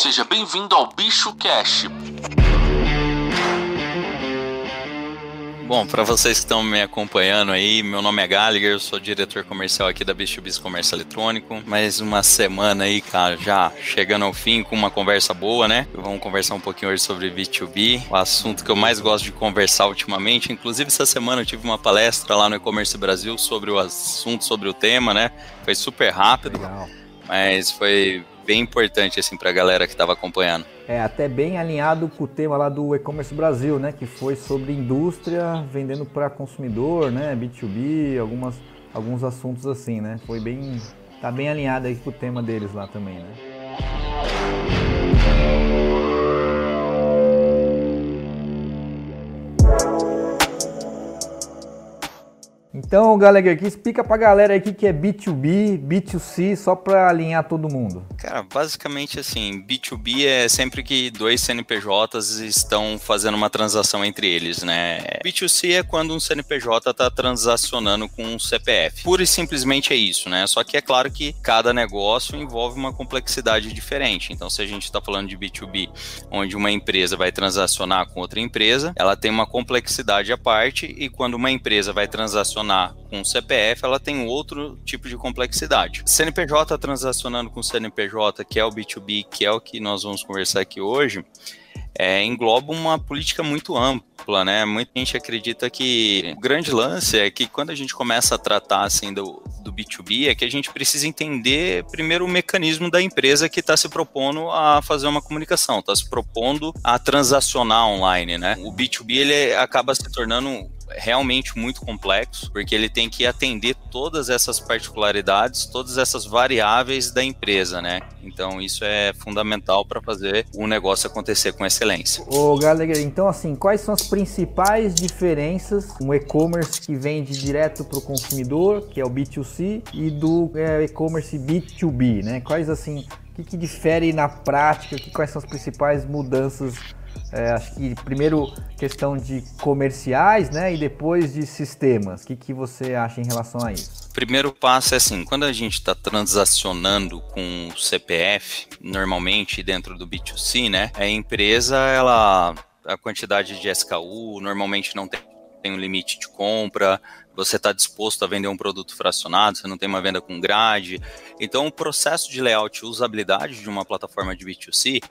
Seja bem-vindo ao Bicho Cash. Bom, para vocês que estão me acompanhando aí, meu nome é Gallagher, eu sou diretor comercial aqui da Bicho Comércio Eletrônico. Mais uma semana aí, cara, já chegando ao fim com uma conversa boa, né? Vamos conversar um pouquinho hoje sobre B2B, o assunto que eu mais gosto de conversar ultimamente. Inclusive, essa semana eu tive uma palestra lá no E-Commerce Brasil sobre o assunto, sobre o tema, né? Foi super rápido, Legal. mas foi bem importante assim para a galera que estava acompanhando. É até bem alinhado com o tema lá do e-commerce Brasil, né, que foi sobre indústria vendendo para consumidor, né, B2B, algumas alguns assuntos assim, né? Foi bem tá bem alinhado aí com o tema deles lá também, né? Então, galera, aqui explica pra galera aqui que é B2B, B2C, só pra alinhar todo mundo. Cara, basicamente assim, B2B é sempre que dois CNPJs estão fazendo uma transação entre eles, né? B2C é quando um CNPJ está transacionando com um CPF. Pura e simplesmente é isso, né? Só que é claro que cada negócio envolve uma complexidade diferente. Então, se a gente está falando de B2B, onde uma empresa vai transacionar com outra empresa, ela tem uma complexidade à parte, e quando uma empresa vai transacionar transacionar com CPF, ela tem outro tipo de complexidade. CNPJ transacionando com CNPJ, que é o B2B, que é o que nós vamos conversar aqui hoje, é, engloba uma política muito ampla, né? Muita gente acredita que o grande lance é que quando a gente começa a tratar assim do, do B2B é que a gente precisa entender primeiro o mecanismo da empresa que está se propondo a fazer uma comunicação, está se propondo a transacionar online, né? O B2B ele acaba se tornando realmente muito complexo, porque ele tem que atender todas essas particularidades, todas essas variáveis da empresa, né? Então isso é fundamental para fazer o negócio acontecer com excelência. Ô Gallagher, então assim, quais são as principais diferenças um e-commerce que vende direto para o consumidor, que é o B2C, e do é, e-commerce B2B, né? Quais assim, o que, que difere na prática, que, quais são as principais mudanças é, acho que primeiro questão de comerciais, né, e depois de sistemas. O que, que você acha em relação a isso? Primeiro passo é assim, quando a gente está transacionando com o CPF, normalmente dentro do B2C, né, a empresa, ela, a quantidade de SKU normalmente não tem tem um limite de compra, você está disposto a vender um produto fracionado, você não tem uma venda com grade. Então, o processo de layout e usabilidade de uma plataforma de B2C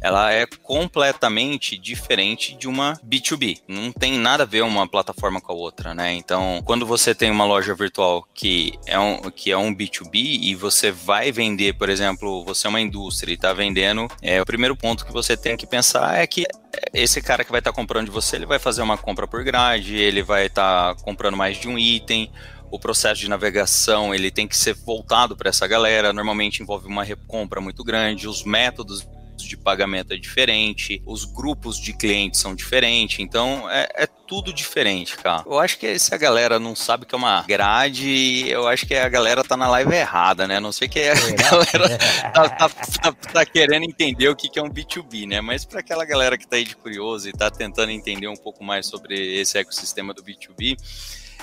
ela é completamente diferente de uma B2B. Não tem nada a ver uma plataforma com a outra, né? Então, quando você tem uma loja virtual que é um, que é um B2B e você vai vender, por exemplo, você é uma indústria e está vendendo, é, o primeiro ponto que você tem que pensar é que esse cara que vai estar tá comprando de você, ele vai fazer uma compra por grade, ele vai estar tá comprando mais de um item, o processo de navegação ele tem que ser voltado para essa galera. Normalmente envolve uma recompra muito grande, os métodos de pagamento é diferente, os grupos de clientes são diferentes, então é, é tudo diferente, cara. Eu acho que se a galera não sabe que é uma grade, eu acho que a galera tá na live errada, né? Não sei que a galera tá, tá, tá, tá, querendo entender o que, que é um B2B, né? Mas para aquela galera que tá aí de curioso e tá tentando entender um pouco mais sobre esse ecossistema do B2B,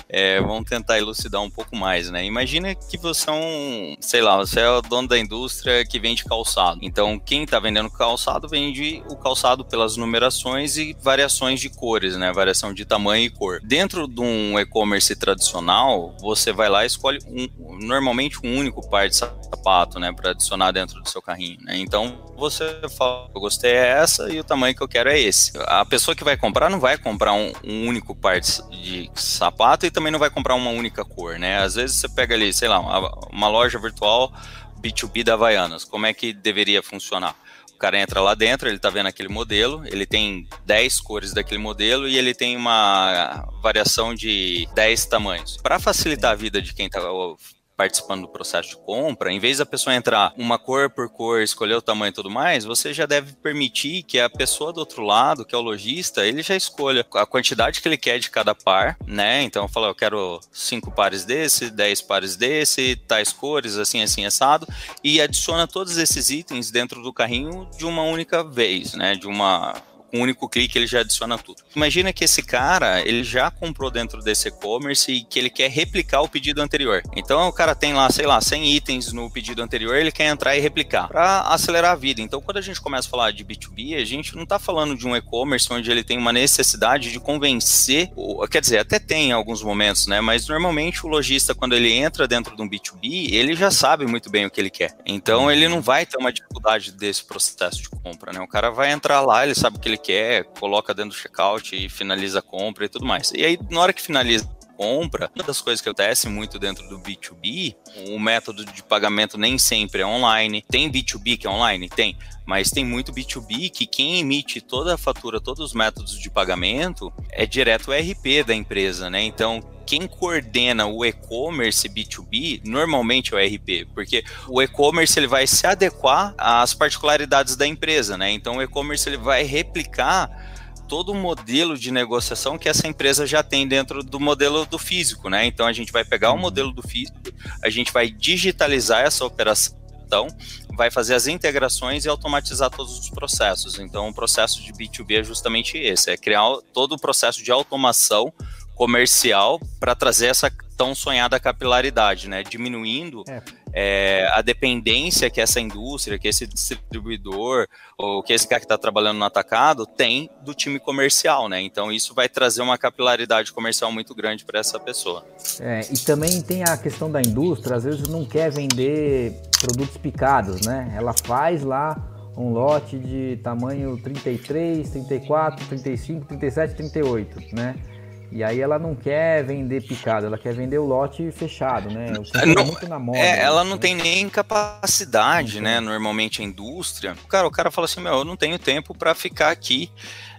é, vamos tentar elucidar um pouco mais, né? Imagina que você é um, sei lá, você é o dono da indústria que vende calçado. Então, quem está vendendo calçado vende o calçado pelas numerações e variações de cores, né? Variação de tamanho e cor. Dentro de um e-commerce tradicional, você vai lá e escolhe um, normalmente um único par de sapato, né, para adicionar dentro do seu carrinho. Né? Então, você fala, eu gostei é essa e o tamanho que eu quero é esse. A pessoa que vai comprar não vai comprar um, um único par de, de sapato e também não vai comprar uma única cor, né? Às vezes você pega ali, sei lá, uma, loja virtual B2B da Havaianas, como é que deveria funcionar? O cara entra lá dentro, ele tá vendo aquele modelo, ele tem 10 cores daquele modelo e ele tem uma variação de 10 tamanhos. Para facilitar a vida de quem tá participando do processo de compra, em vez da pessoa entrar uma cor por cor, escolher o tamanho e tudo mais, você já deve permitir que a pessoa do outro lado, que é o lojista, ele já escolha a quantidade que ele quer de cada par, né? Então fala, eu quero cinco pares desse, dez pares desse, tais cores, assim, assim, assado, e adiciona todos esses itens dentro do carrinho de uma única vez, né? De uma com um único clique ele já adiciona tudo. Imagina que esse cara, ele já comprou dentro desse e-commerce e que ele quer replicar o pedido anterior. Então o cara tem lá, sei lá, 100 itens no pedido anterior, ele quer entrar e replicar para acelerar a vida. Então quando a gente começa a falar de B2B, a gente não está falando de um e-commerce onde ele tem uma necessidade de convencer, quer dizer, até tem em alguns momentos, né? Mas normalmente o lojista quando ele entra dentro de um B2B, ele já sabe muito bem o que ele quer. Então ele não vai ter uma dificuldade desse processo de compra, né? O cara vai entrar lá, ele sabe que ele quer, coloca dentro do checkout e finaliza a compra e tudo mais. E aí, na hora que finaliza compra, uma das coisas que acontece muito dentro do B2B, o método de pagamento nem sempre é online. Tem B2B que é online? Tem. Mas tem muito B2B que quem emite toda a fatura, todos os métodos de pagamento é direto o RP da empresa, né? Então, quem coordena o e-commerce B2B normalmente é o RP, porque o e-commerce ele vai se adequar às particularidades da empresa, né? Então o e-commerce ele vai replicar todo o modelo de negociação que essa empresa já tem dentro do modelo do físico, né? Então a gente vai pegar o uhum. modelo do físico, a gente vai digitalizar essa operação vai fazer as integrações e automatizar todos os processos. Então, o processo de B2B é justamente esse: é criar todo o processo de automação comercial para trazer essa tão sonhada capilaridade, né? Diminuindo é. É, a dependência que essa indústria, que esse distribuidor, ou que esse cara que está trabalhando no atacado tem do time comercial, né? Então isso vai trazer uma capilaridade comercial muito grande para essa pessoa. É, e também tem a questão da indústria, às vezes não quer vender produtos picados, né? Ela faz lá um lote de tamanho 33, 34, 35, 37, 38, né? E aí ela não quer vender picado, ela quer vender o lote fechado, né? O não, muito na moda. É, ela não tem nem capacidade, né? Normalmente a indústria. Cara, o cara fala assim, meu, eu não tenho tempo para ficar aqui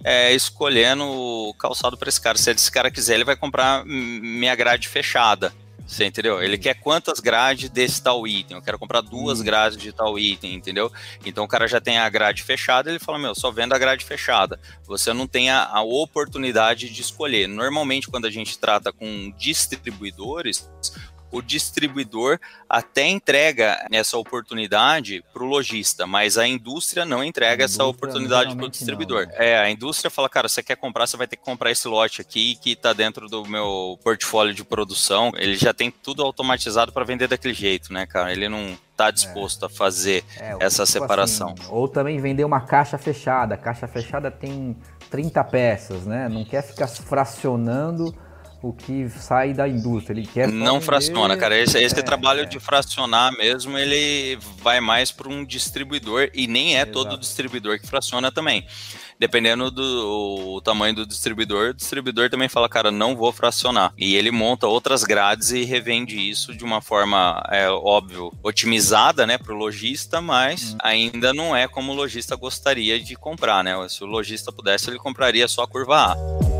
é, escolhendo calçado para esse cara. Se esse cara quiser, ele vai comprar minha grade fechada. Você entendeu? Ele quer quantas grades desse tal item. Eu quero comprar duas grades de tal item, entendeu? Então o cara já tem a grade fechada, ele fala: Meu, só vendo a grade fechada. Você não tem a, a oportunidade de escolher. Normalmente, quando a gente trata com distribuidores, o distribuidor até entrega essa oportunidade para o lojista, mas a indústria não entrega essa oportunidade para o distribuidor. Não, né? É, a indústria fala, cara, você quer comprar, você vai ter que comprar esse lote aqui que está dentro do meu portfólio de produção. Ele já tem tudo automatizado para vender daquele jeito, né, cara? Ele não está disposto é. a fazer é, essa tipo separação. Assim, ou também vender uma caixa fechada. A caixa fechada tem 30 peças, né? Não quer ficar fracionando o que sai da indústria. Ele quer não fraciona, cara. Esse, esse é, trabalho é. de fracionar mesmo, ele vai mais para um distribuidor e nem é Exato. todo distribuidor que fraciona também. Dependendo do tamanho do distribuidor, o distribuidor também fala, cara, não vou fracionar. E ele monta outras grades e revende isso de uma forma, é óbvio, otimizada, né, para o lojista, mas hum. ainda não é como o lojista gostaria de comprar, né? Se o lojista pudesse, ele compraria só a curva A.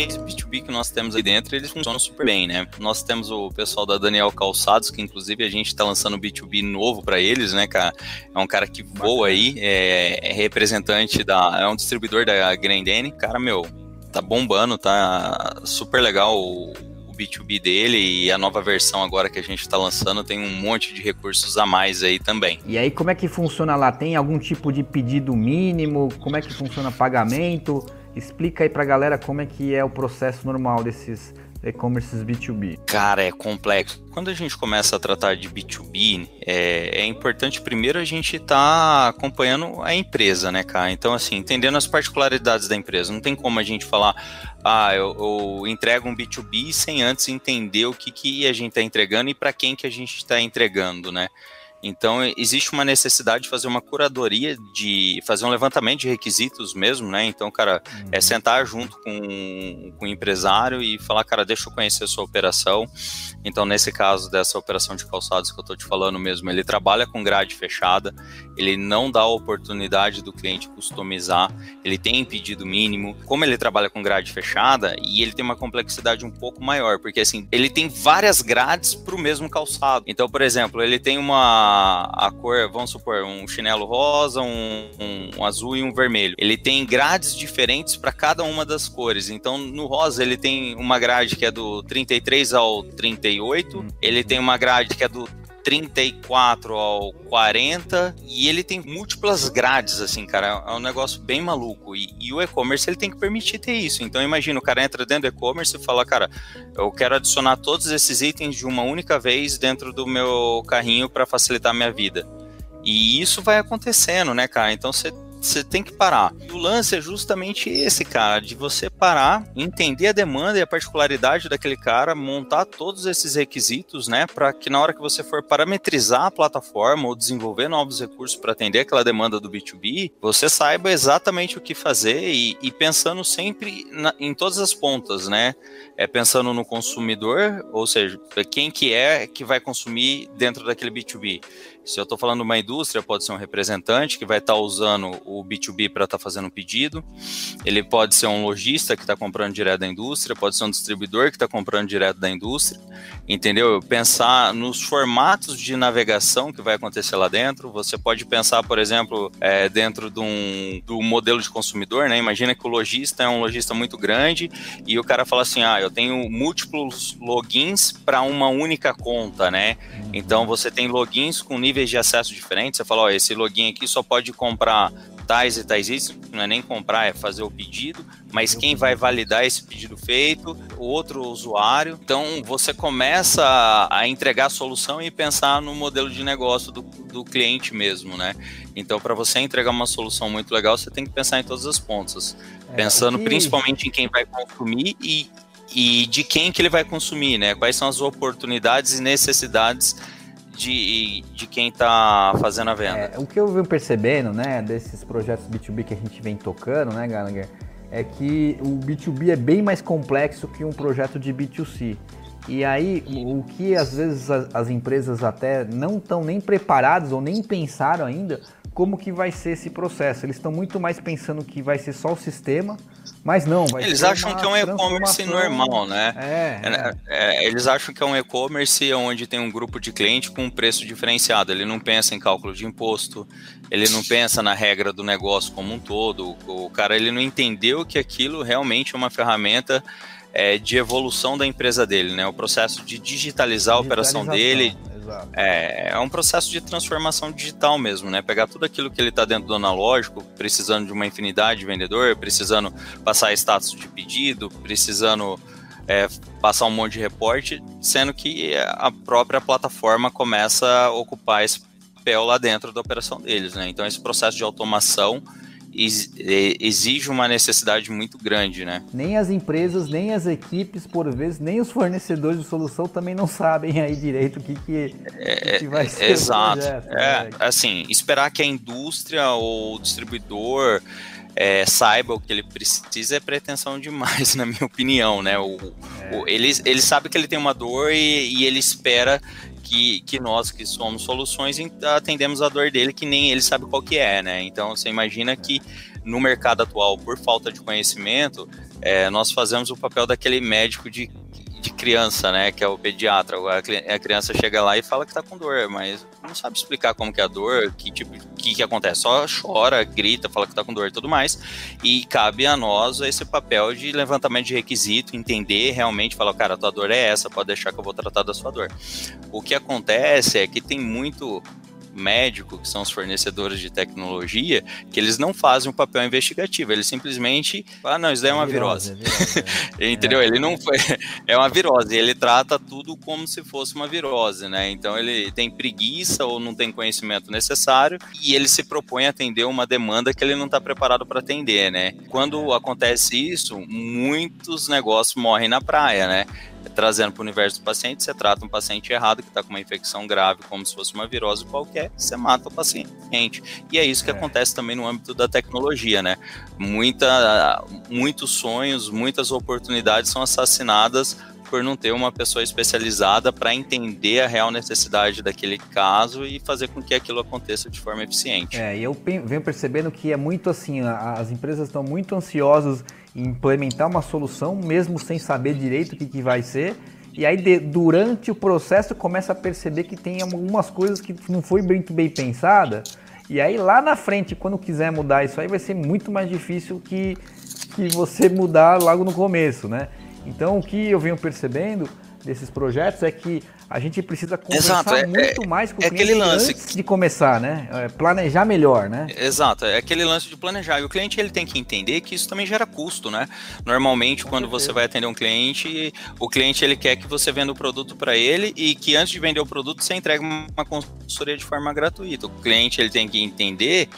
Cases B2B que nós temos aí dentro, eles funcionam super bem, né? Nós temos o pessoal da Daniel Calçados, que inclusive a gente está lançando B2B novo para eles, né, cara? É um cara que voa aí, é, é representante da. É um distribuidor da Grendene. Cara, meu, tá bombando, tá super legal o B2B dele e a nova versão agora que a gente está lançando tem um monte de recursos a mais aí também. E aí como é que funciona lá? Tem algum tipo de pedido mínimo? Como é que funciona pagamento? Explica aí pra galera como é que é o processo normal desses e-commerces B2B? Cara, é complexo. Quando a gente começa a tratar de B2B, é, é importante primeiro a gente estar tá acompanhando a empresa, né, cara? Então, assim, entendendo as particularidades da empresa. Não tem como a gente falar, ah, eu, eu entrego um B2B sem antes entender o que, que a gente está entregando e para quem que a gente está entregando, né? Então, existe uma necessidade de fazer uma curadoria, de fazer um levantamento de requisitos mesmo, né? Então, cara, é uhum. é sentar junto com, com o empresário e falar, cara, deixa eu conhecer a sua operação. Então, nesse caso dessa operação de calçados que eu estou te falando mesmo, ele trabalha com grade fechada, ele não dá a oportunidade do cliente customizar, ele tem pedido mínimo. Como ele trabalha com grade fechada, e ele tem uma complexidade um pouco maior, porque assim, ele tem várias grades para o mesmo calçado. Então, por exemplo, ele tem uma a, cor, vamos supor, um chinelo rosa, um, um, um azul e um vermelho. Ele tem grades diferentes para cada uma das cores. Então, no rosa, ele tem uma grade que é do 33 ao 38, ele tem uma grade que é do 34 ao 40 e ele tem múltiplas grades, assim, cara. É um negócio bem maluco. E, e o e-commerce ele tem que permitir ter isso. Então imagina, o cara entra dentro do e-commerce e fala, cara, eu quero adicionar todos esses itens de uma única vez dentro do meu carrinho para facilitar a minha vida. E isso vai acontecendo, né, cara? Então você você tem que parar. E o lance é justamente esse, cara, de você parar, entender a demanda e a particularidade daquele cara, montar todos esses requisitos, né, para que na hora que você for parametrizar a plataforma ou desenvolver novos recursos para atender aquela demanda do B2B, você saiba exatamente o que fazer e, e pensando sempre na, em todas as pontas, né? É pensando no consumidor, ou seja, quem que é que vai consumir dentro daquele B2B. Se eu estou falando uma indústria, pode ser um representante que vai estar tá usando o B2B para estar tá fazendo um pedido. Ele pode ser um lojista que está comprando direto da indústria, pode ser um distribuidor que está comprando direto da indústria. Entendeu? Pensar nos formatos de navegação que vai acontecer lá dentro. Você pode pensar, por exemplo, é, dentro de um, do modelo de consumidor, né? Imagina que o lojista é um lojista muito grande e o cara fala assim: ah, eu tenho múltiplos logins para uma única conta, né? Uhum. Então você tem logins com níveis de acesso diferentes. Você fala, ó, esse login aqui só pode comprar tais e tais itens, não é nem comprar, é fazer o pedido, mas quem vai validar esse pedido feito, o outro usuário. Então você começa a entregar a solução e pensar no modelo de negócio do, do cliente mesmo, né? Então, para você entregar uma solução muito legal, você tem que pensar em todas as pontas. É, pensando que... principalmente em quem vai consumir e, e de quem que ele vai consumir, né? Quais são as oportunidades e necessidades de, de quem está fazendo a venda. É, o que eu venho percebendo, né, desses projetos B2B que a gente vem tocando, né, Gallagher, é que o B2B é bem mais complexo que um projeto de B2C. E aí, o que às vezes as, as empresas até não estão nem preparadas ou nem pensaram ainda, como que vai ser esse processo. Eles estão muito mais pensando que vai ser só o sistema, mas não, vai Eles acham que é um e-commerce normal, né? É, é. É, eles acham que é um e-commerce onde tem um grupo de cliente com um preço diferenciado. Ele não pensa em cálculo de imposto, ele não pensa na regra do negócio como um todo. O cara ele não entendeu que aquilo realmente é uma ferramenta é, de evolução da empresa dele, né? O processo de digitalizar a operação dele, é, é um processo de transformação digital mesmo, né? Pegar tudo aquilo que ele está dentro do analógico, precisando de uma infinidade de vendedor, precisando passar status de pedido, precisando é, passar um monte de reporte, sendo que a própria plataforma começa a ocupar esse papel lá dentro da operação deles, né? Então esse processo de automação exige uma necessidade muito grande, né? Nem as empresas, nem as equipes, por vezes, nem os fornecedores de solução também não sabem aí direito o que, que, é, que vai ser. Exato. Projeto, é, né? assim, esperar que a indústria ou o distribuidor é, saiba o que ele precisa é pretensão demais, na minha opinião, né? O, é. o, ele, ele sabe que ele tem uma dor e, e ele espera que, que nós que somos soluções atendemos a dor dele que nem ele sabe qual que é, né? Então você imagina que no mercado atual, por falta de conhecimento, é, nós fazemos o papel daquele médico de criança, né? Que é o pediatra. A criança chega lá e fala que tá com dor, mas não sabe explicar como que é a dor, que tipo, que, que acontece. Só chora, grita, fala que tá com dor e tudo mais. E cabe a nós esse papel de levantamento de requisito, entender realmente, falar, cara, tua dor é essa, pode deixar que eu vou tratar da sua dor. O que acontece é que tem muito médico, que são os fornecedores de tecnologia, que eles não fazem um papel investigativo, eles simplesmente, ah, não, isso daí é uma é virose. virose. É Entendeu? É. Ele não foi, é uma virose, ele trata tudo como se fosse uma virose, né? Então ele tem preguiça ou não tem conhecimento necessário e ele se propõe a atender uma demanda que ele não está preparado para atender, né? Quando é. acontece isso, muitos negócios morrem na praia, né? Trazendo para o universo do paciente, você trata um paciente errado que está com uma infecção grave, como se fosse uma virose qualquer, você mata o paciente. E é isso que é. acontece também no âmbito da tecnologia, né? Muita, muitos sonhos, muitas oportunidades são assassinadas por não ter uma pessoa especializada para entender a real necessidade daquele caso e fazer com que aquilo aconteça de forma eficiente. É, e eu venho percebendo que é muito assim, as empresas estão muito ansiosas implementar uma solução, mesmo sem saber direito o que, que vai ser. E aí, de, durante o processo, começa a perceber que tem algumas coisas que não foi muito bem pensada. E aí, lá na frente, quando quiser mudar isso aí, vai ser muito mais difícil que, que você mudar logo no começo, né? Então, o que eu venho percebendo desses projetos é que a gente precisa conversar Exato, é, muito é, mais com o é cliente lance... antes de começar, né? É, planejar melhor, né? Exato, é aquele lance de planejar. E o cliente ele tem que entender que isso também gera custo, né? Normalmente, com quando certeza. você vai atender um cliente, o cliente ele quer que você venda o produto para ele e que antes de vender o produto você entregue uma consultoria de forma gratuita. O cliente ele tem que entender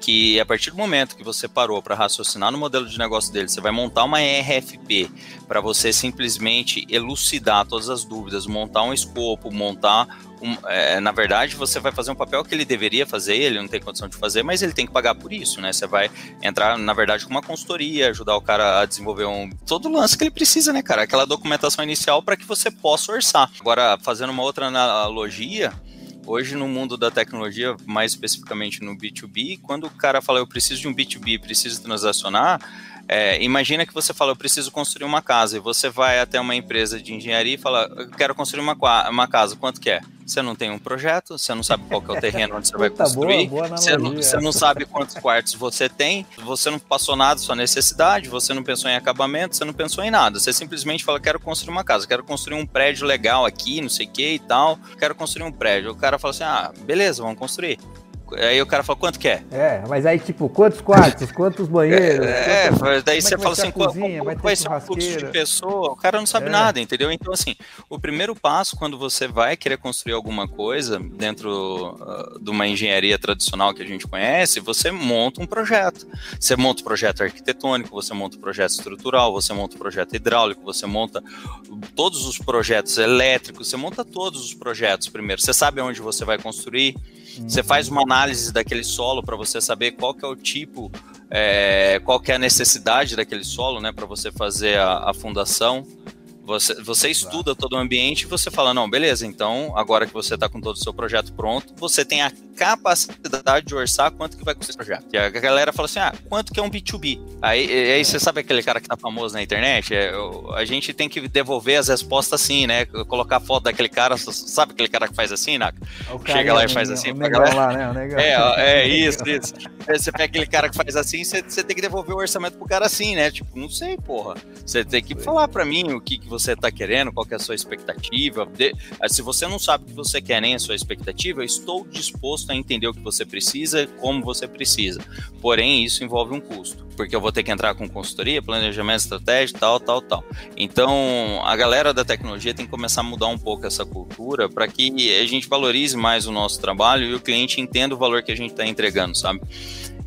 que a partir do momento que você parou para raciocinar no modelo de negócio dele, você vai montar uma RFP para você simplesmente elucidar todas as dúvidas, montar um escopo, montar um, é, na verdade, você vai fazer um papel que ele deveria fazer, ele não tem condição de fazer, mas ele tem que pagar por isso, né? Você vai entrar, na verdade, com uma consultoria, ajudar o cara a desenvolver um todo o lance que ele precisa, né, cara? Aquela documentação inicial para que você possa orçar. Agora, fazendo uma outra analogia, Hoje, no mundo da tecnologia, mais especificamente no B2B, quando o cara fala eu preciso de um B2B, preciso transacionar, é, imagina que você fala, eu preciso construir uma casa, e você vai até uma empresa de engenharia e fala, eu quero construir uma, uma casa, quanto que é? Você não tem um projeto, você não sabe qual é o terreno onde você vai construir, boa, boa você, não, você, não, sabe quantos quartos você tem, você não passou nada da sua necessidade, você não pensou em acabamento, você não pensou em nada. Você simplesmente fala, quero construir uma casa, quero construir um prédio legal aqui, não sei o que e tal, quero construir um prédio. O cara fala assim, ah, beleza, vamos construir. Aí o cara fala, quanto quer? É, mas aí, tipo, quantos quartos, quantos banheiros? É, quantos... daí você fala assim, cozinha, qual, vai, ser o fluxo de pessoa? O cara não sabe é. nada, entendeu? Então, assim, o primeiro passo quando você vai querer construir alguma coisa dentro uh, de uma engenharia tradicional que a gente conhece, você monta um projeto. Você monta um projeto arquitetônico, você monta um projeto estrutural, você monta um projeto hidráulico, você monta todos os projetos elétricos, você monta todos os projetos primeiro. Você sabe onde você vai construir, você faz uma análise daquele solo para você saber qual que é o tipo, é, qual que é a necessidade daquele solo, né, para você fazer a, a fundação. Você, você estuda todo o ambiente e você fala, não, beleza, então agora que você está com todo o seu projeto pronto, você tem a capacidade de orçar quanto que vai custar esse projeto. E a galera fala assim, ah, quanto que é um B2B? Aí, aí você sabe aquele cara que tá famoso na internet? É, a gente tem que devolver as respostas assim, né? Colocar foto daquele cara, sabe aquele cara que faz assim, né? Chega lá e faz assim pra galera. Lá, né? É, é isso, isso. Você pega aquele cara que faz assim, você, você tem que devolver o orçamento pro cara assim, né? Tipo, não sei, porra. Você tem que falar para mim o que, que você você está querendo, qual que é a sua expectativa. Eh, se você não sabe o que você quer nem a sua expectativa, eu estou disposto a entender o que você precisa, como você precisa. Porém, isso envolve um custo, porque eu vou ter que entrar com consultoria, planejamento estratégico, tal, tal, tal. Então, a galera da tecnologia tem que começar a mudar um pouco essa cultura para que a gente valorize mais o nosso trabalho e o cliente entenda o valor que a gente está entregando, sabe?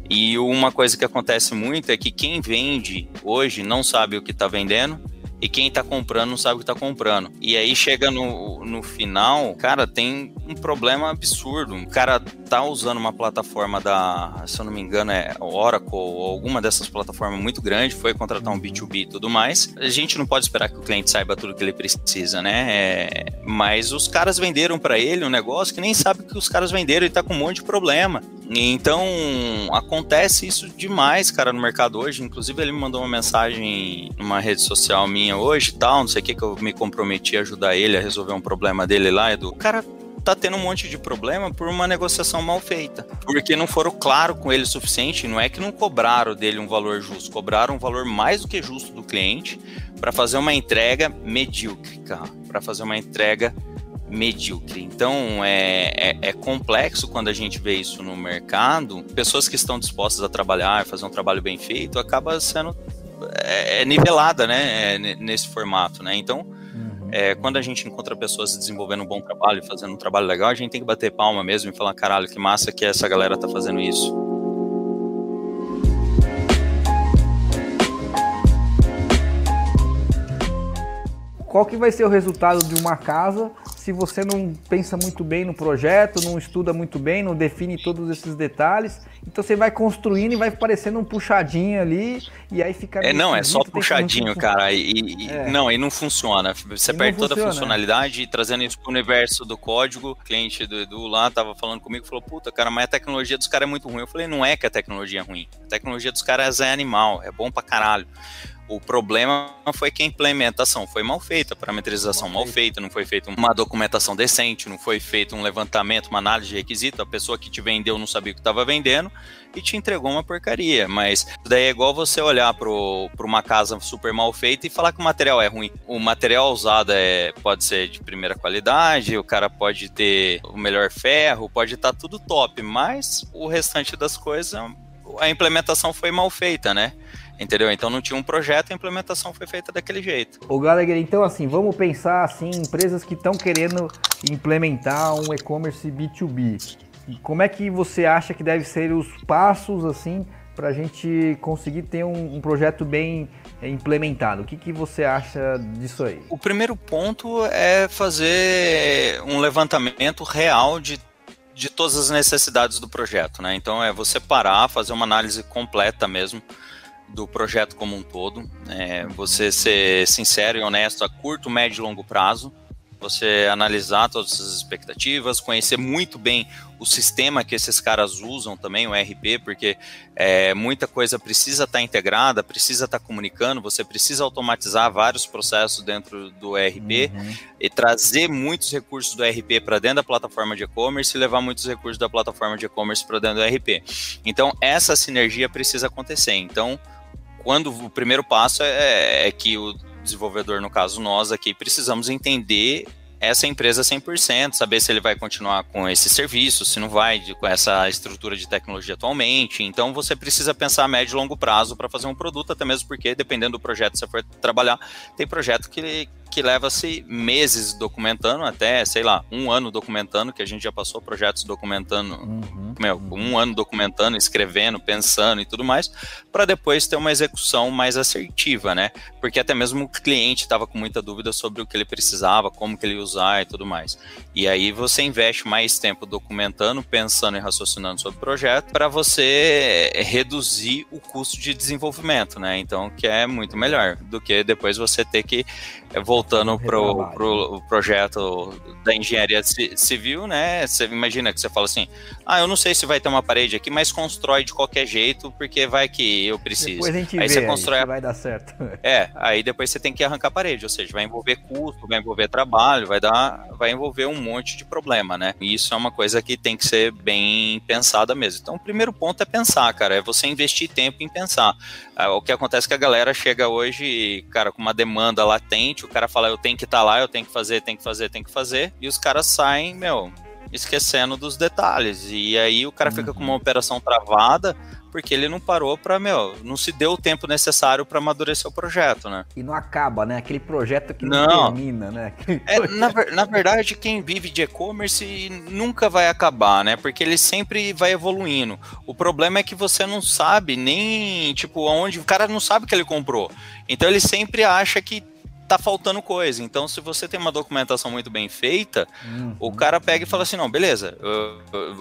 E uma coisa que acontece muito é que quem vende hoje não sabe o que está vendendo e quem está comprando não sabe o que está comprando. E aí chega no, no final, cara, tem um problema absurdo. O cara tá usando uma plataforma da, se eu não me engano, é Oracle ou alguma dessas plataformas muito grande, foi contratar um B2B e tudo mais. A gente não pode esperar que o cliente saiba tudo que ele precisa, né? É, mas os caras venderam para ele um negócio que nem sabe que os caras venderam e tá com um monte de problema. Então, acontece isso demais, cara, no mercado hoje. Inclusive, ele me mandou uma mensagem numa rede social minha hoje e tal, não sei o que, que eu me comprometi a ajudar ele a resolver um problema dele lá, Edu. O cara tá tendo um monte de problema por uma negociação mal feita. Porque não foram claros com ele o suficiente, não é que não cobraram dele um valor justo, cobraram um valor mais do que justo do cliente para fazer uma entrega medíocre, para fazer uma entrega medíocre. Então é, é, é, complexo quando a gente vê isso no mercado. Pessoas que estão dispostas a trabalhar, fazer um trabalho bem feito, acaba sendo é, é nivelada, né, é, nesse formato, né? Então uhum. é, quando a gente encontra pessoas desenvolvendo um bom trabalho, fazendo um trabalho legal, a gente tem que bater palma mesmo e falar, caralho, que massa que essa galera tá fazendo isso. Qual que vai ser o resultado de uma casa se você não pensa muito bem no projeto, não estuda muito bem, não define todos esses detalhes. Então você vai construindo e vai parecendo um puxadinho ali, e aí fica. É, não, é só puxadinho, cara. E, e é. Não, aí não funciona. Você e perde toda funciona, a funcionalidade, trazendo isso pro universo do código. O cliente do Edu lá tava falando comigo falou: Puta, cara, mas a tecnologia dos caras é muito ruim. Eu falei: Não é que a tecnologia é ruim. A tecnologia dos caras é animal, é bom pra caralho O problema foi que a implementação foi mal feita, a parametrização mal, mal feita, não foi feita uma documentação decente, não foi feito um levantamento, uma análise de requisito, a pessoa que te vendeu não sabia o que estava vendendo e te entregou uma porcaria. Mas daí é igual você olhar para uma casa super mal feita e falar que o material é ruim. O material usado é, pode ser de primeira qualidade, o cara pode ter o melhor ferro, pode estar tá tudo top, mas o restante das coisas, a implementação foi mal feita, né? Entendeu? Então não tinha um projeto, a implementação foi feita daquele jeito. O Gallagher, então assim, vamos pensar assim, empresas que estão querendo implementar um e-commerce B2B. Como é que você acha que deve ser os passos assim para a gente conseguir ter um, um projeto bem é, implementado? O que, que você acha disso aí? O primeiro ponto é fazer um levantamento real de de todas as necessidades do projeto, né? Então é você parar, fazer uma análise completa mesmo do projeto como um todo, é, você ser sincero e honesto a curto, médio e longo prazo, você analisar todas as expectativas, conhecer muito bem o sistema que esses caras usam também, o RP, porque é, muita coisa precisa estar tá integrada, precisa estar tá comunicando, você precisa automatizar vários processos dentro do RP uhum. e trazer muitos recursos do RP para dentro da plataforma de e-commerce e levar muitos recursos da plataforma de e-commerce para dentro do RP. Então, essa sinergia precisa acontecer. Então, quando o primeiro passo é, é que o desenvolvedor, no caso nós aqui, precisamos entender essa empresa 100%, saber se ele vai continuar com esse serviço, se não vai, com essa estrutura de tecnologia atualmente. Então você precisa pensar a médio e longo prazo para fazer um produto, até mesmo porque, dependendo do projeto que você for trabalhar, tem projeto que, que leva-se meses documentando, até, sei lá, um ano documentando, que a gente já passou projetos documentando, uhum, meu, uhum. um ano documentando, escrevendo, pensando e tudo mais, para depois ter uma execução mais assertiva, né? Porque até mesmo o cliente estava com muita dúvida sobre o que ele precisava, como que ele ia usar e tudo mais. E aí você investe mais tempo documentando, pensando e raciocinando sobre o projeto, para você reduzir o custo de desenvolvimento, né? Então, que é muito melhor do que depois você ter que voltar voltando pro, pro projeto da engenharia civil, né? Você imagina que você fala assim: ah, eu não sei se vai ter uma parede aqui, mas constrói de qualquer jeito, porque vai que eu preciso. Depois a gente aí vê, você constrói. Aí, vai dar certo. É, aí depois você tem que arrancar a parede, ou seja, vai envolver custo, vai envolver trabalho, vai dar, vai envolver um monte de problema, né? E isso é uma coisa que tem que ser bem pensada mesmo. Então, o primeiro ponto é pensar, cara, é você investir tempo em pensar. Ah, o que acontece é que a galera chega hoje, cara, com uma demanda latente, o cara fala, eu tenho que estar tá lá, eu tenho que fazer, tenho que fazer, tenho que fazer, e os caras saem, meu, esquecendo dos detalhes. E aí o cara uhum. fica com uma operação travada porque ele não parou para, meu, não se deu o tempo necessário para amadurecer o projeto, né? E não acaba, né? Aquele projeto que não, não termina, né? É, na, na, verdade, quem vive de e-commerce nunca vai acabar, né? Porque ele sempre vai evoluindo. O problema é que você não sabe nem, tipo, aonde o cara não sabe que ele comprou. Então ele sempre acha que tá faltando coisa. Então, se você tem uma documentação muito bem feita, uhum. o cara pega e fala assim: não, beleza,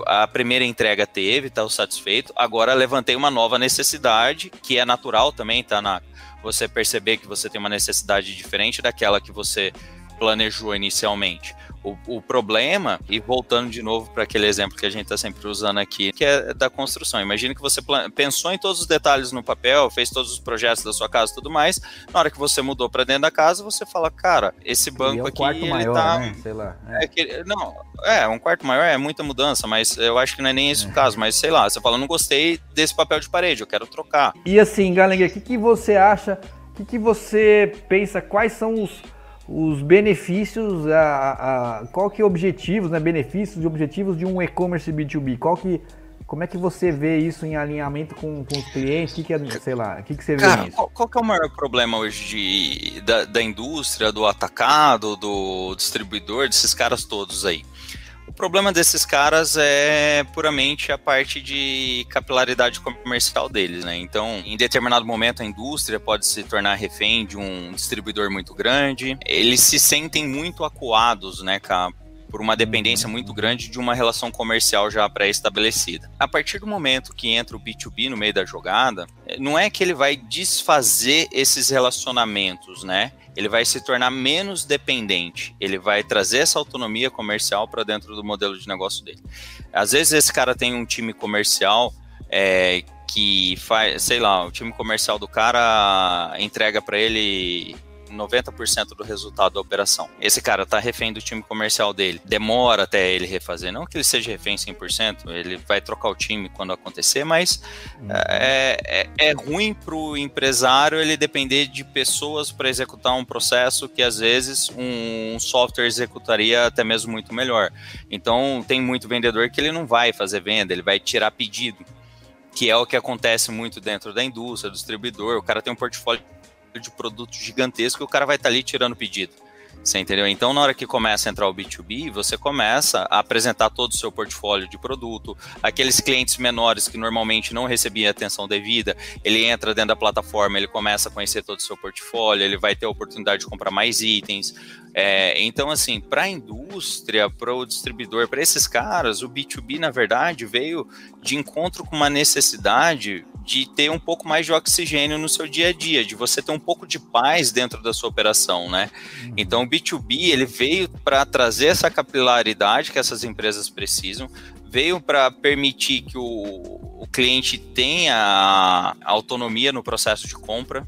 a primeira entrega teve, tá satisfeito, agora levantei uma nova necessidade, que é natural também, tá na. Você perceber que você tem uma necessidade diferente daquela que você planejou inicialmente. O, o, problema, e voltando de novo para aquele exemplo que a gente está sempre usando aqui, que é da construção. Imagina que você pensou em todos os detalhes no papel, fez todos os projetos da sua casa e tudo mais. Na hora que você mudou para dentro da casa, você fala, cara, esse banco é um aqui. quarto ele maior, tá... né? Sei lá. É. É que, não, é, um quarto maior é muita mudança, mas eu acho que não é nem esse é. o caso. Mas sei lá, você fala, não gostei desse papel de parede, eu quero trocar. E assim, Gallagher, o que, que você acha? O que, que você pensa? Quais são os os benefícios, a, a, qual que é objetivos, né, benefícios e objetivos de um e-commerce B2B? Qual que, como é que você vê isso em alinhamento com, com os clientes? O que, que é, sei lá, o que, que você vê Cara, nisso? Qual, qual que é o maior problema hoje de, da, da indústria, do atacado, do distribuidor, desses caras todos aí? O problema desses caras é puramente a parte de capilaridade comercial deles, né? Então, em determinado momento, a indústria pode se tornar refém de um distribuidor muito grande. Eles se sentem muito acuados, né, por uma dependência muito grande de uma relação comercial já pré-estabelecida. A partir do momento que entra o B2B no meio da jogada, não é que ele vai desfazer esses relacionamentos, né? ele vai se tornar menos dependente, ele vai trazer essa autonomia comercial para dentro do modelo de negócio dele. Às vezes esse cara tem um time comercial é, que faz, sei lá, o time comercial do cara entrega para ele 90% do resultado da operação. Esse cara tá refém do time comercial dele. Demora até ele refazer. Não que ele seja refém 100%, ele vai trocar o time quando acontecer, mas uhum. é, é, é ruim pro empresário ele depender de pessoas para executar um processo que às vezes um, um software executaria até mesmo muito melhor. Então tem muito vendedor que ele não vai fazer venda, ele vai tirar pedido que é o que acontece muito dentro da indústria, do distribuidor. O cara tem um portfólio de produto gigantesco e o cara vai estar tá ali tirando pedido. Você entendeu? Então, na hora que começa a entrar o B2B, você começa a apresentar todo o seu portfólio de produto. Aqueles clientes menores que normalmente não recebiam atenção devida, ele entra dentro da plataforma, ele começa a conhecer todo o seu portfólio, ele vai ter a oportunidade de comprar mais itens. É, então, assim, para a indústria, para o distribuidor, para esses caras, o B2B, na verdade, veio de encontro com uma necessidade de ter um pouco mais de oxigênio no seu dia a dia, de você ter um pouco de paz dentro da sua operação, né? Uhum. Então, o B2B ele veio para trazer essa capilaridade que essas empresas precisam, veio para permitir que o, o cliente tenha autonomia no processo de compra,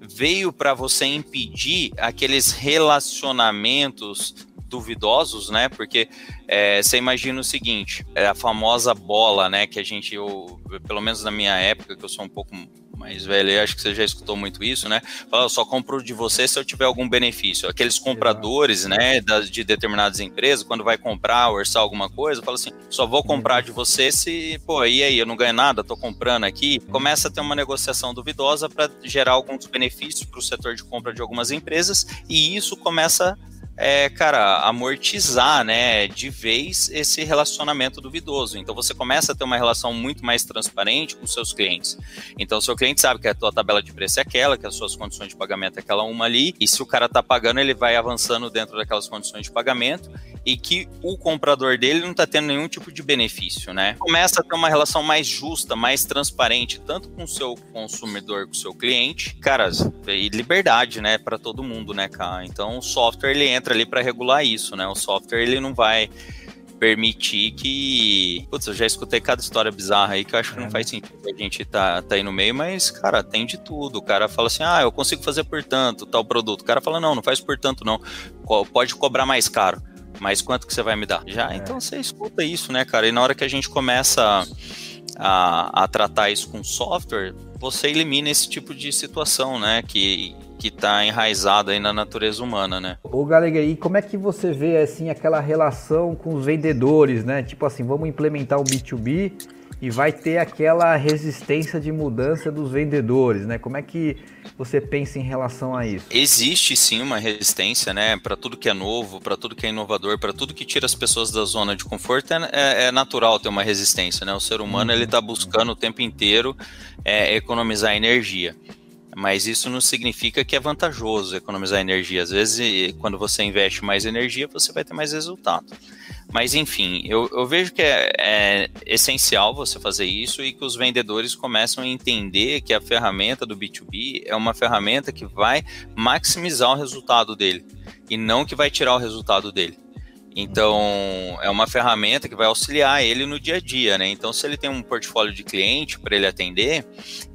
veio para você impedir aqueles relacionamentos duvidosos, né? Porque é, você imagina o seguinte, é a famosa bola, né? Que a gente, eu, pelo menos na minha época, que eu sou um pouco mais velho, acho que você já escutou muito isso, né? Fala, eu só compro de você se eu tiver algum benefício. Aqueles compradores, né, de determinadas empresas, quando vai comprar, orçar alguma coisa, fala assim, só vou comprar de você se, pô, e aí, eu não ganho nada, tô comprando aqui. Começa a ter uma negociação duvidosa para gerar alguns benefícios para o setor de compra de algumas empresas, e isso começa é, cara, amortizar, né, de vez esse relacionamento duvidoso. Então você começa a ter uma relação muito mais transparente com seus clientes. Então seu cliente sabe que a tua tabela de preço é aquela, que as suas condições de pagamento é aquela uma ali, e se o cara tá pagando, ele vai avançando dentro daquelas condições de pagamento e que o comprador dele não está tendo nenhum tipo de benefício, né? Começa a ter uma relação mais justa, mais transparente, tanto com o seu consumidor, com o seu cliente, cara, e liberdade, né, para todo mundo, né, cara? Então o software ele entra ali para regular isso, né? O software ele não vai permitir que. Putz, eu já escutei cada história bizarra aí que eu acho que não é, faz sentido a gente tá, tá aí no meio, mas, cara, tem de tudo. O cara fala assim, ah, eu consigo fazer por tanto, tal produto. O cara fala, não, não faz por tanto, não. Pode cobrar mais caro mas quanto que você vai me dar? Já, é. então você escuta isso, né, cara? E na hora que a gente começa a, a tratar isso com software, você elimina esse tipo de situação, né, que que está enraizado aí na natureza humana, né? Ô Galega, e como é que você vê assim aquela relação com os vendedores, né? Tipo assim, vamos implementar o B2B e vai ter aquela resistência de mudança dos vendedores, né? Como é que você pensa em relação a isso? Existe sim uma resistência, né? Para tudo que é novo, para tudo que é inovador, para tudo que tira as pessoas da zona de conforto, é, é, é natural ter uma resistência, né? O ser humano ele está buscando o tempo inteiro é, economizar energia. Mas isso não significa que é vantajoso economizar energia. Às vezes, quando você investe mais energia, você vai ter mais resultado. Mas enfim, eu, eu vejo que é, é, essencial você fazer isso e que os vendedores começam a entender que a ferramenta do B2B é uma ferramenta que vai maximizar o resultado dele e não que vai tirar o resultado dele. Então, é uma ferramenta que vai auxiliar ele no dia a dia, né? Então, se ele tem um portfólio de cliente para ele atender,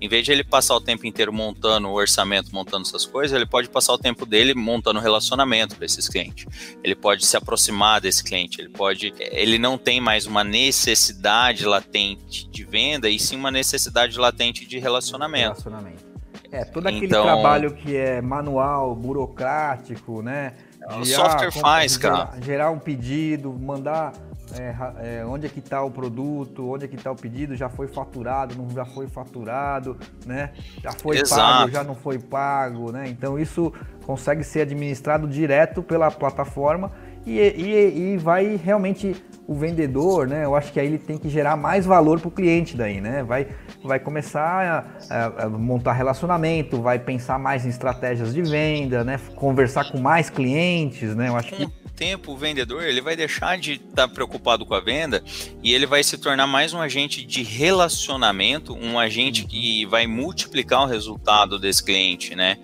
em vez de ele passar o tempo inteiro montando o orçamento, montando essas coisas, ele pode passar o tempo dele montando relacionamento para esses clientes. Ele pode se aproximar desse cliente, ele pode, ele não tem mais uma necessidade latente de venda e sim uma necessidade latente de relacionamento. Relacionamento. É, todo aquele então, trabalho que é manual, burocrático, né? O software faz, gerar, cara. Gerar um pedido, mandar é, é, onde é que está o produto, onde é que está o pedido, já foi faturado, não já foi faturado, né? Já foi Exato. pago, já não foi pago, né? Então isso consegue ser administrado direto pela plataforma e, e, e vai realmente o vendedor, né? Eu acho que aí ele tem que gerar mais valor para o cliente daí, né? Vai, vai começar a, a, montar relacionamento, vai pensar mais em estratégias de venda, né? Conversar com mais clientes, né? Eu acho que tempo o vendedor ele vai deixar de estar tá preocupado com a venda e ele vai se tornar mais um agente de relacionamento, um agente que vai multiplicar o resultado desse cliente, né?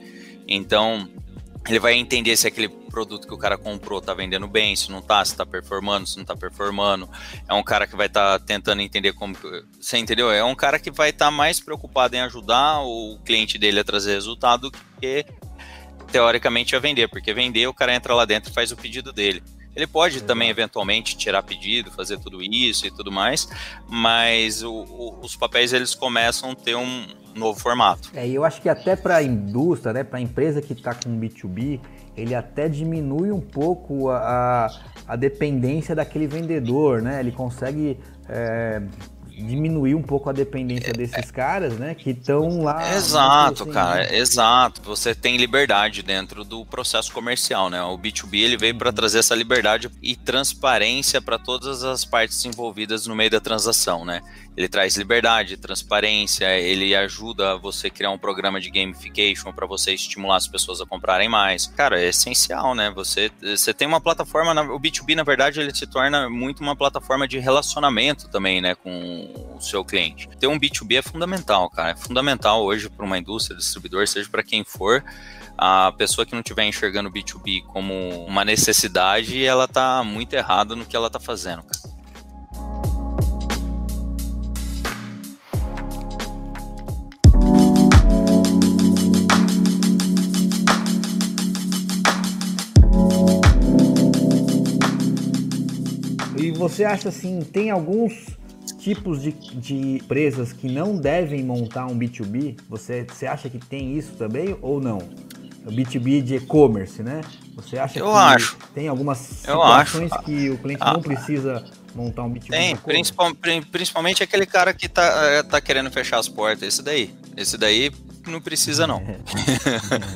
Então ele vai entender se aquele produto que o cara comprou tá vendendo bem, se não tá, se tá performando, se não tá performando. É um cara que vai estar tá tentando entender como. Você entendeu? É um cara que vai estar tá mais preocupado em ajudar o cliente dele a trazer resultado do que teoricamente a vender, porque vender o cara entra lá dentro e faz o pedido dele. Ele pode também, eventualmente, tirar pedido, fazer tudo isso e tudo mais, mas o, o, os papéis eles começam a ter um novo formato. É, eu acho que até para a indústria, né, para a empresa que está com B2B, ele até diminui um pouco a, a dependência daquele vendedor, né? Ele consegue é, diminuir um pouco a dependência desses caras, né? Que estão lá. Exato, assim, cara, né? exato. Você tem liberdade dentro do processo comercial, né? O B2B ele veio para trazer essa liberdade e transparência para todas as partes envolvidas no meio da transação, né? Ele traz liberdade, transparência, ele ajuda você a criar um programa de gamification para você estimular as pessoas a comprarem mais. Cara, é essencial, né? Você, você tem uma plataforma, o B2B, na verdade, ele se torna muito uma plataforma de relacionamento também, né, com o seu cliente. Ter um B2B é fundamental, cara. É fundamental hoje para uma indústria, distribuidor, seja para quem for a pessoa que não estiver enxergando o B2B como uma necessidade, ela tá muito errada no que ela tá fazendo, você acha assim, tem alguns tipos de, de empresas que não devem montar um B2B? Você, você acha que tem isso também ou não? O B2B de e-commerce, né? Você acha eu que acho. tem algumas situações que o cliente ah, não precisa montar um B2B? Tem, principal, principalmente aquele cara que tá, eh, tá querendo fechar as portas, esse daí. Esse daí não precisa não.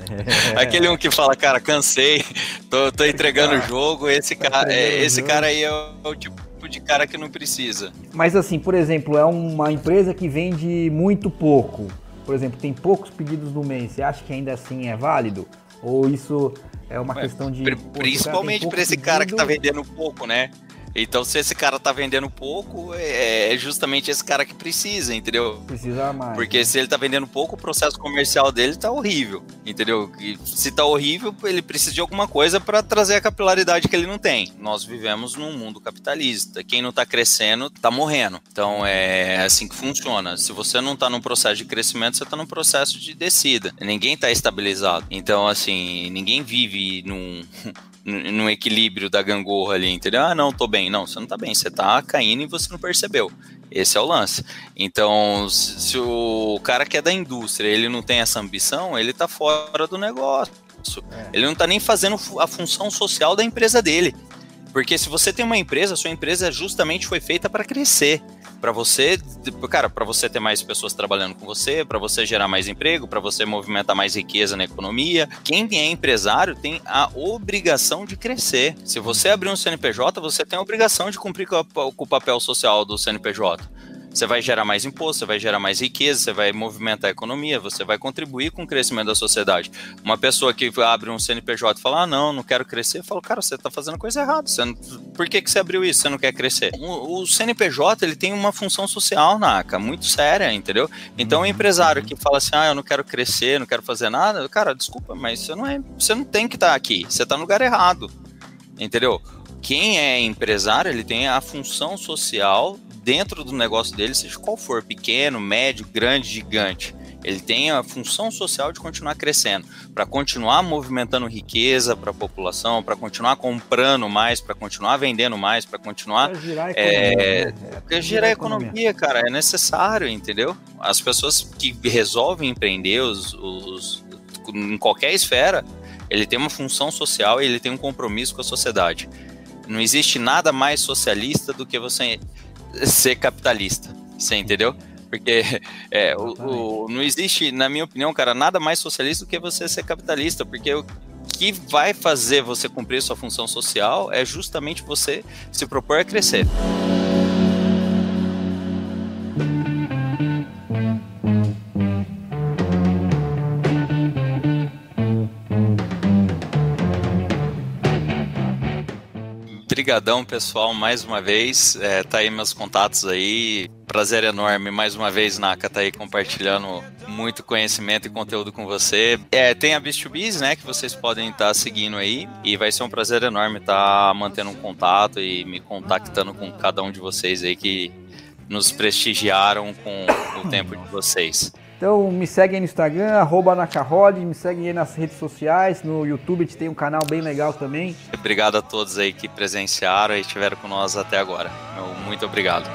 Aquele um que fala, cara, cansei, tô, tô entregando o jogo, esse tá cara, é, esse cara aí é o, tipo de cara que não precisa. Mas assim, por exemplo, é uma empresa que vende muito pouco. Por exemplo, tem poucos pedidos no mês. Você acha que ainda assim é válido? Ou isso é uma questão de. Principalmente para esse cara que tá vendendo pouco, né? Então, se esse cara tá vendendo pouco, é, é justamente esse cara que precisa, entendeu? Precisa mais. Porque né? se ele tá vendendo pouco, o processo comercial dele tá horrível, entendeu? E se tá horrível, ele precisa de alguma coisa para trazer a capilaridade que ele não tem. Nós vivemos num mundo capitalista. Quem não tá crescendo, tá morrendo. Então, é assim que funciona. Se você não tá num processo de crescimento, você tá num processo de descida. Ninguém tá estabilizado. Então, assim, ninguém vive num no equilíbrio da gangorra ali, entendeu? Ah, não, tô bem. Não, você não tá bem, você tá caindo e você não percebeu. Esse é o lance. Então, se o cara que é da indústria, ele não tem essa ambição, ele tá fora do negócio. É. Ele não tá nem fazendo a função social da empresa dele. Porque se você tem uma empresa, sua empresa justamente foi feita para crescer para você, cara, para você ter mais pessoas trabalhando com você, para você gerar mais emprego, para você movimentar mais riqueza na economia. Quem é empresário tem a obrigação de crescer. Se você abrir um CNPJ, você tem a obrigação de cumprir com, com o papel social do CNPJ. Você vai gerar mais imposto, você vai gerar mais riqueza, você vai movimentar a economia, você vai contribuir com o crescimento da sociedade. Uma pessoa que abre um CNPJ e fala, ah, não, não quero crescer, fala, cara, você está fazendo coisa errada. Você não... Por que, que você abriu isso? Você não quer crescer? O, o CNPJ, ele tem uma função social, Naka, muito séria, entendeu? Então, o uhum. empresário que fala assim, ah, eu não quero crescer, não quero fazer nada, cara, desculpa, mas você não, é, você não tem que estar tá aqui, você está no lugar errado, entendeu? Quem é empresário, ele tem a função social dentro do negócio dele, seja qual for, pequeno, médio, grande, gigante. Ele tem a função social de continuar crescendo, para continuar movimentando riqueza para a população, para continuar comprando mais, para continuar vendendo mais, para continuar. Pra girar a economia, é, é, girar a economia, economia, cara, é necessário, entendeu? As pessoas que resolvem empreender os, os, em qualquer esfera, ele tem uma função social e ele tem um compromisso com a sociedade. Não existe nada mais socialista do que você ser capitalista. Você entendeu? Porque é, o, o, não existe, na minha opinião, cara, nada mais socialista do que você ser capitalista, porque o que vai fazer você cumprir sua função social é justamente você se propor a crescer. Obrigadão, pessoal, mais uma vez. É, tá aí meus contatos aí. Prazer enorme, mais uma vez, Naka, tá aí compartilhando muito conhecimento e conteúdo com você. É, tem a Beast2Biz, né, que vocês podem estar tá seguindo aí, e vai ser um prazer enorme estar tá mantendo um contato e me contactando com cada um de vocês aí que nos prestigiaram com o tempo de vocês. Então me segue aí no Instagram, arroba Nacarole, me segue aí nas redes sociais, no YouTube a gente tem um canal bem legal também. Obrigado a todos aí que presenciaram e estiveram nós até agora. Muito obrigado.